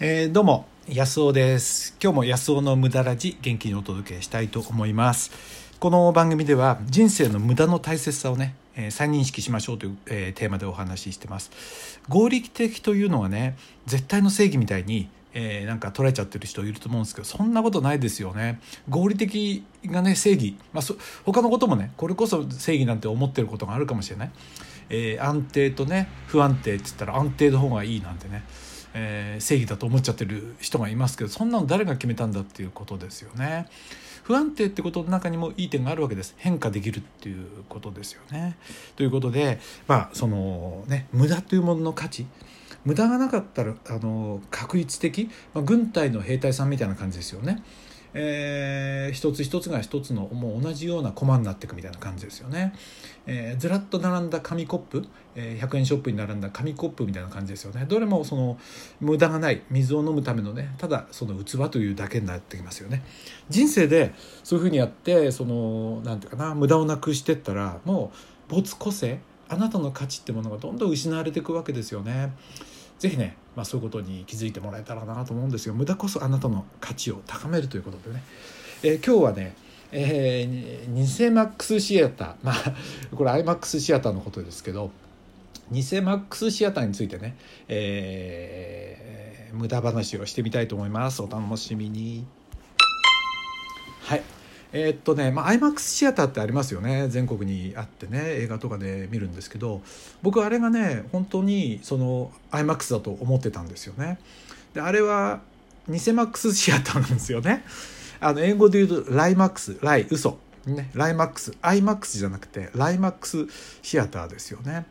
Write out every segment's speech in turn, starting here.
えー、どうも安尾です。今日も安尾の無駄ラジ元気にお届けしたいと思います。この番組では人生の無駄の大切さをね、えー、再認識しましょうという、えー、テーマでお話ししてます。合理的というのはね絶対の正義みたいにえー、なんか捉えちゃってる人いると思うんですけどそんなことないですよね。合理的がね正義、まあ、そ他のこともねこれこそ正義なんて思ってることがあるかもしれない、えー、安定とね不安定って言ったら安定の方がいいなんてね。えー、正義だと思っちゃってる人がいますけどそんなの誰が決めたんだっていうことですよね。不安定ってことの中にもいい点があるわけです変化できるっていうことですよね。ということでまあそのね無駄というものの価値無駄がなかったらあの確率的、まあ、軍隊の兵隊さんみたいな感じですよね。えー、一つ一つが一つのもう同じような駒になっていくみたいな感じですよね。えー、ずらっと並んだ紙コップ、えー、100円ショップに並んだ紙コップみたいな感じですよね。どれもその無駄がない水を飲むためのねただその器というだけになってきますよね。人生でそういうふうにやってそのなんていうかな無駄をなくしてったらもう没個性あなたの価値ってものがどんどん失われていくわけですよね。ぜひね、まあ、そういうことに気づいてもらえたらなと思うんですが無駄こそあなたの価値を高めるということでね、えー、今日はねえー、偽マックスシアター。まあこれ iMAX シアターのことですけど偽マックスシアターについてね、えー、無駄話をしてみたいと思います。お楽しみに。はい。えー、っとね、まあ、IMAX シアターってありますよね。全国にあってね映画とかで見るんですけど僕あれがね本当にその IMAX だと思ってたんですよね。であれは偽マックスシアターなんですよね。あの英語で言うとライマックスライ嘘。ねライマックス IMAX じゃなくてライマックスシアターですよね。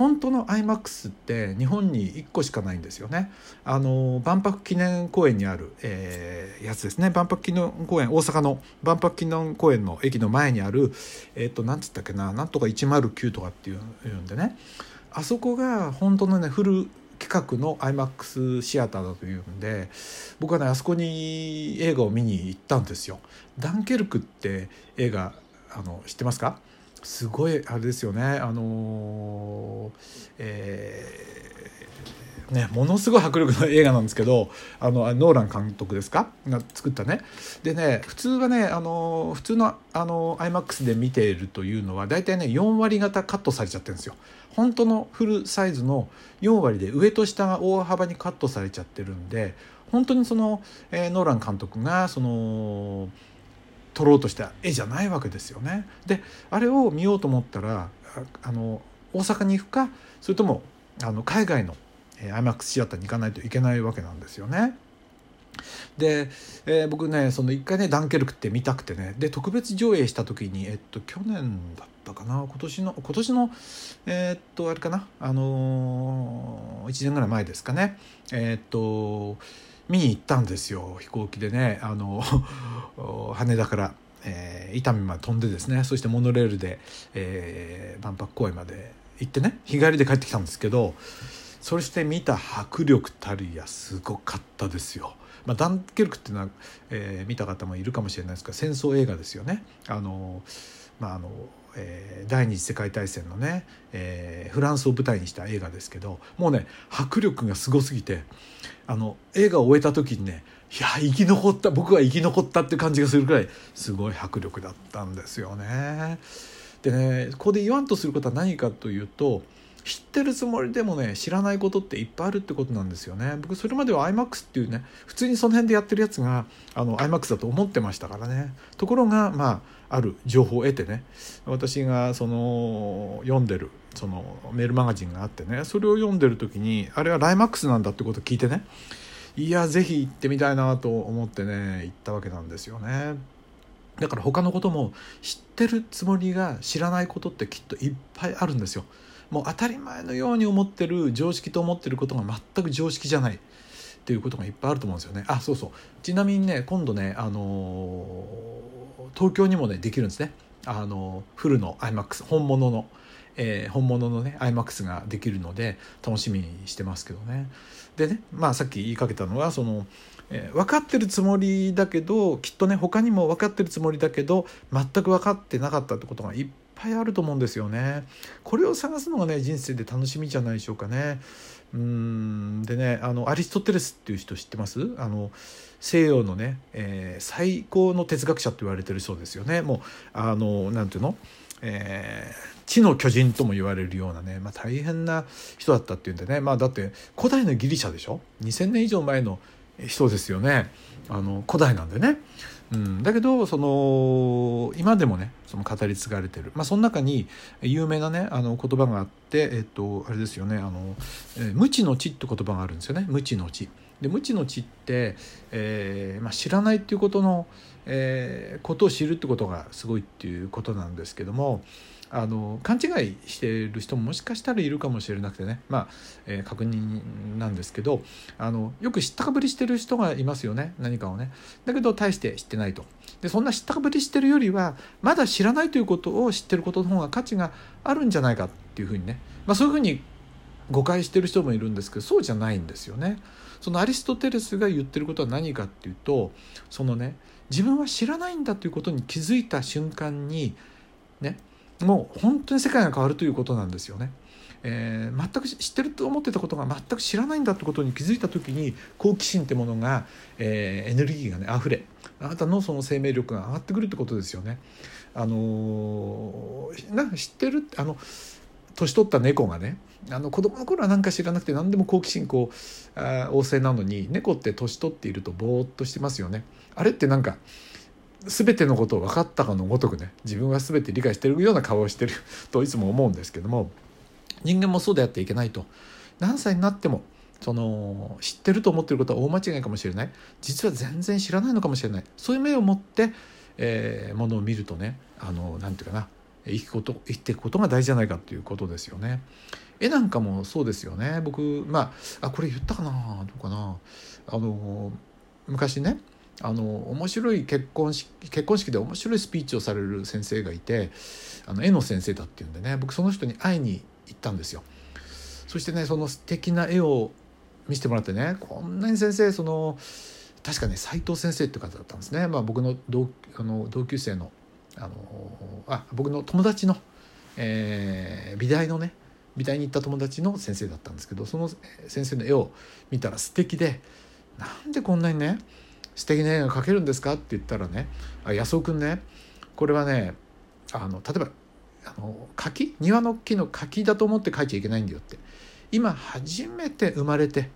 本当の IMAX って日本に1個しかないんですよね。あの万博記念公園にある、えー、やつですね万博記念公園大阪の万博記念公園の駅の前にあるえっ、ー、と何つったっけななんとか109とかっていうんでねあそこが本当のねフル企画の IMAX シアターだというんで僕はねあそこに映画を見に行ったんですよ。ダンケルクって映画あの知ってますか？すごいあれですよね。あのえー、ねものすごい迫力の映画なんですけどあのノーラン監督ですか？が作ったね。でね普通はねあの普通のあの IMAX で見ているというのは大体ね4割方カットされちゃってるんですよ。本当のフルサイズの4割で上と下が大幅にカットされちゃってるんで本当にその、えー、ノーラン監督がその撮ろうとした絵じゃないわけですよね。であれを見ようと思ったらあの大阪に行くかそれともあの海外の IMAX シアターに行かないといけないわけなんですよね。で、えー、僕ねその一回ねダンケルクって見たくてねで特別上映した時に、えっと、去年だったかな？今年の今年のえー、っとあれかな？あのー、1年ぐらい前ですかねえー、っと見に行ったんですよ。飛行機でね。あの 羽田から、えー、伊丹まで飛んでですね。そしてモノレールで、えー、万博公園まで行ってね。日帰りで帰ってきたんですけどそして見た迫力たるやすごかったですよ。まあ、ダンケルクっていうのは、えー、見た方もいるかもしれないですが戦争映画ですよね。あのまああのえー、第二次世界大戦のね、えー、フランスを舞台にした映画ですけどもうね迫力がすごすぎてあの映画を終えた時にねいや生き残った僕は生き残ったって感じがするくらいすごい迫力だったんですよね。でねここで言わんとすることは何かというと知ってるつもりでもね知らないことっていっぱいあるってことなんですよね僕それまでは iMAX っていうね普通にその辺でやってるやつがあの iMAX だと思ってましたからねところがまあある情報を得てね私がその読んでるそのメールマガジンがあってねそれを読んでる時にあれはライマックスなんだってことを聞いてねいや是非行ってみたいなと思ってね行ったわけなんですよね。だから他のことも知ってるつもりが知らないことってきっといっぱいあるんですよ。もう当たり前のように思ってる常識と思ってることが全く常識じゃないっていうことがいっぱいあると思うんですよね。あそうそうちなみにね今度ね、あのー、東京にもねできるんですね。あのフルの iMAX 本物の、えー、本物のね iMAX ができるので楽しみにしてますけどね。でねまあさっき言いかけたのはその、えー、分かってるつもりだけどきっとね他にも分かってるつもりだけど全く分かってなかったってことがいっぱいあると思うんですよね。これを探すのがね人生で楽しみじゃないでしょうかね。うん。でねあのアリストテレスっていう人知ってます？あの西洋のね、えー、最高の哲学者と言われてる人ですよね。もうあのなんていうの、えー、知の巨人とも言われるようなね、まあ、大変な人だったっていうんでね、まあ、だって古代のギリシャでしょ？2,000年以上前の人ですよね。あの古代なんでね。うん、だけどその今でもねその語り継がれてる、まあ、その中に有名なねあの言葉があって、えっと、あれですよねあの、えー、無知の知って言葉があるんですよね。無知の知。で無知の知って、えーまあ、知らないっていうことの、えー、ことを知るってことがすごいっていうことなんですけどもあの勘違いしている人ももしかしたらいるかもしれなくてね。まあ、えー、確認なんですけどあのよく知ったかぶりしてる人がいますよね。何かをね。だけど大して知ってないと。でそんな知ったかぶりしてるよりはまだ知らないということを知ってることの方が価値があるんじゃないかっていうふうにね、まあ、そういうふうに誤解してる人もいるんですけどそうじゃないんですよね。そのアリストテレスが言ってることは何かっていうとそのね自分は知らないんだということに気づいた瞬間にねもう本当に世界が変わるということなんですよね。えー、全く知ってると思ってたことが全く知らないんだってことに気づいた時に好奇心ってものが、えー、エネルギーがね溢れあなたのその生命力が上がってくるってことですよね。あのー、なんか知ってる？あの年取った猫がねあの子供の頃は何か知らなくて何でも好奇心こうあ旺盛なのに猫って年取っているとぼーっとしてますよね。あれってなんか全てのことを分かったかのごとくね自分は全て理解してるような顔をしてるといつも思うんですけども人間もそうでやっていけないと。何歳になってもその知ってると思ってることは大間違いかもしれない。実は全然知らないのかもしれない。そういう目を持って、えー、ものを見るとねあのなんていうかな生きこと生きていくことが大事じゃないかっていうことですよね。絵なんかもそうですよね。僕まああこれ言ったかなどうかな。あの昔ねあの面白い結婚式結婚式で面白いスピーチをされる先生がいてあの絵の先生だっていうんでね僕その人に会いに行ったんですよ。そしてねその素敵な絵を見せてもらってねこんなに先生その確かね斎藤先生って方だったんですね、まあ、僕の同あの同級生のあのあ僕の友達の、えー、美大のね美大に行った友達の先生だったんですけどその先生の絵を見たら素敵でなんでこんなにね素敵な絵が描けるんですか？って言ったらねあ安尾君ねこれはねあの例えばあの柿？庭の木の柿だと思って描いちゃいけないんだよって。今初めて生まれて、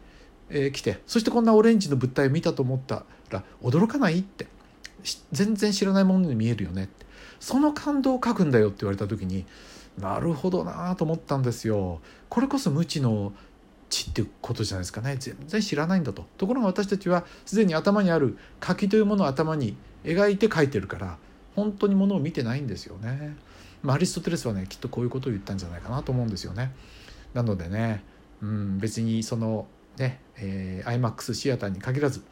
えー、来てそしてこんなオレンジの物体を見たと思ったら驚かない？って。全然知らないものに見えるよねって。その感動を書くんだよって言われた時になるほどなと思ったんですよ。これこそ無知の知っていうことじゃないですかね全然知らないんだとところが私たちはすでに頭にある柿というものを頭に描いて書いてるから本当にものを見てないんですよね。まあ、アリストテレスはねきっとこういうことを言ったんじゃないかなと思うんですよね。なのでね、うん、別にそのね、えー、IMAX シアターに限らず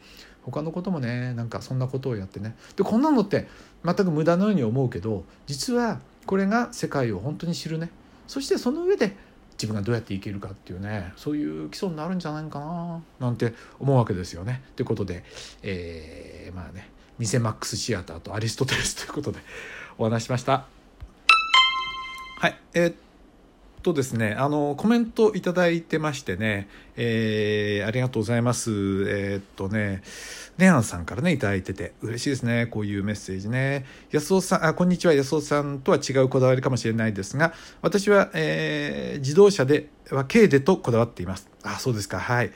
他のこともねなんかそんなことをやってねでこんなのって全く無駄のように思うけど実はこれが世界を本当に知るねそしてその上で自分がどうやっていけるかっていうねそういう基礎になるんじゃないかななんて思うわけですよね。ということで、えー、まあね偽マックスシアターとアリストテレスということでお話しました。はい、えーとですね、あの、コメントいただいてましてね、えー、ありがとうございます。えー、っとね、ネアンさんからね、いただいてて、嬉しいですね、こういうメッセージね。安尾さん、あ、こんにちは、安尾さんとは違うこだわりかもしれないですが、私は、えー、自動車では軽でとこだわっています。あ、そうですか、はい。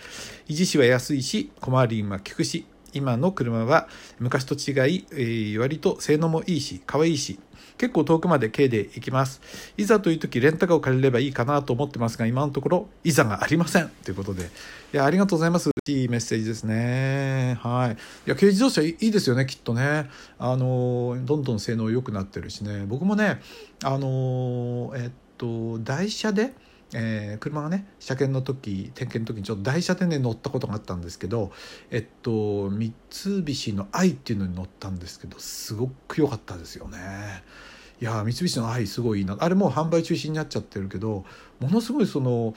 維持費は安いし、小回りは効くし、今の車は昔と違い、えー、割と性能もいいし、可愛いし、結構遠くまで軽で行きます。いざという時レンタカーを借りればいいかなと思ってますが、今のところいざがありません。ということで。いや、ありがとうございます。いいメッセージですね。はい。いや、軽自動車いいですよね、きっとね。あの、どんどん性能良くなってるしね。僕もね、あの、えっと、台車で、えー、車がね車検の時点検の時にちょっと台車で乗ったことがあったんですけどえっと三菱の愛っていうのに乗ったんですけどすごく良かったですよね。いや三菱の愛すごいいいなあれもう販売中止になっちゃってるけどものすごいその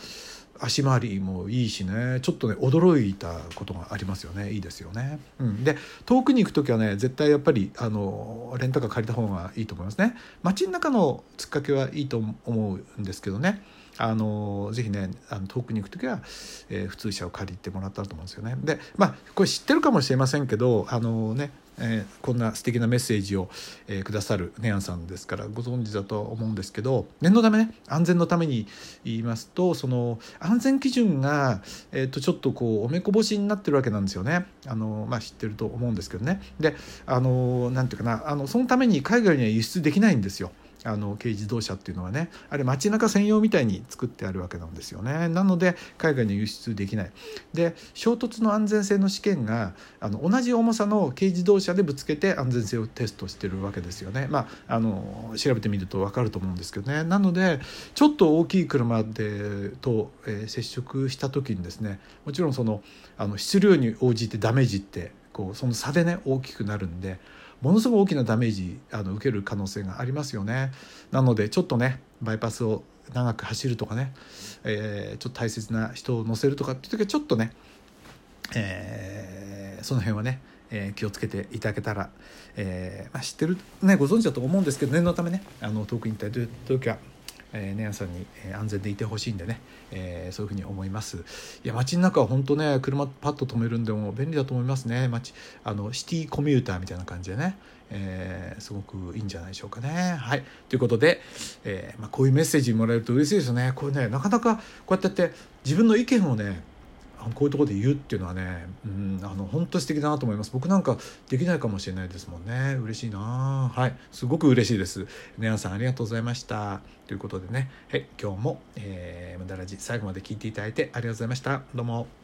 足回りもいいしねちょっとね驚いたことがありますよねいいですよね。うん、で遠くに行く時はね絶対やっぱりあのレンタカー借りた方がいいと思いますね。街の中のつっかけはいいと思うんですけどね。あのぜひねあの遠くに行く時は、えー、普通車を借りてもらったらと思うんですよね。でまあこれ知ってるかもしれませんけどあのねえー、こんな素敵なメッセージを、えー、くださるネアンさんですからご存知だと思うんですけど念のためね安全のために言いますとその安全基準が、えー、とちょっとこうおめこぼしになってるわけなんですよねあの、まあ、知ってると思うんですけどねであのなんて言うかなあのそのために海外には輸出できないんですよ。あの軽自動車っていうのはねあれ街中専用みたいに作ってあるわけなんですよね。なので海外に輸出できない。で衝突の安全性の試験があの同じ重さの軽自動車でぶつけて安全性をテストしてるわけですよね。まああの調べてみると分かると思うんですけどね。なのでちょっと大きい車でと、えー、接触した時にですねもちろんそのあの質量に応じてダメージってこうその差でね大きくなるんでものすごく大きなダメージあの受ける可能性がありますよね。なのでちょっとねバイパスを長く走るとかね、えー、ちょっと大切な人を乗せるとかっていう時はちょっとね、えー、その辺はね、えー、気をつけていただけたら、えーまあ、知ってる、ね、ご存知だと思うんですけど念のためねあの遠くに行った時はえー、ネアさんに、安全でいてほしいんでね、えー、そういうふうに思います。いや街の中は本当ね車パッと止めるんでも便利だと思いますね。街あのシティコミューターみたいな感じでね、えー、すごくいいんじゃないでしょうかね。はい。ということで、えまあ、こういうメッセージもらえると嬉しいですよね。これねなかなかこうやってやって自分の意見をねこういうところで言うっていうのはね、うん、あの本当素敵だなと思います。僕なんかできないかもしれないですもんね。嬉しいな。はい。すごく嬉しいです。ネアさんありがとうございました。ということでね、はい、今日も、えー、無駄ラジ最後まで聞いていただいてありがとうございました。どうも。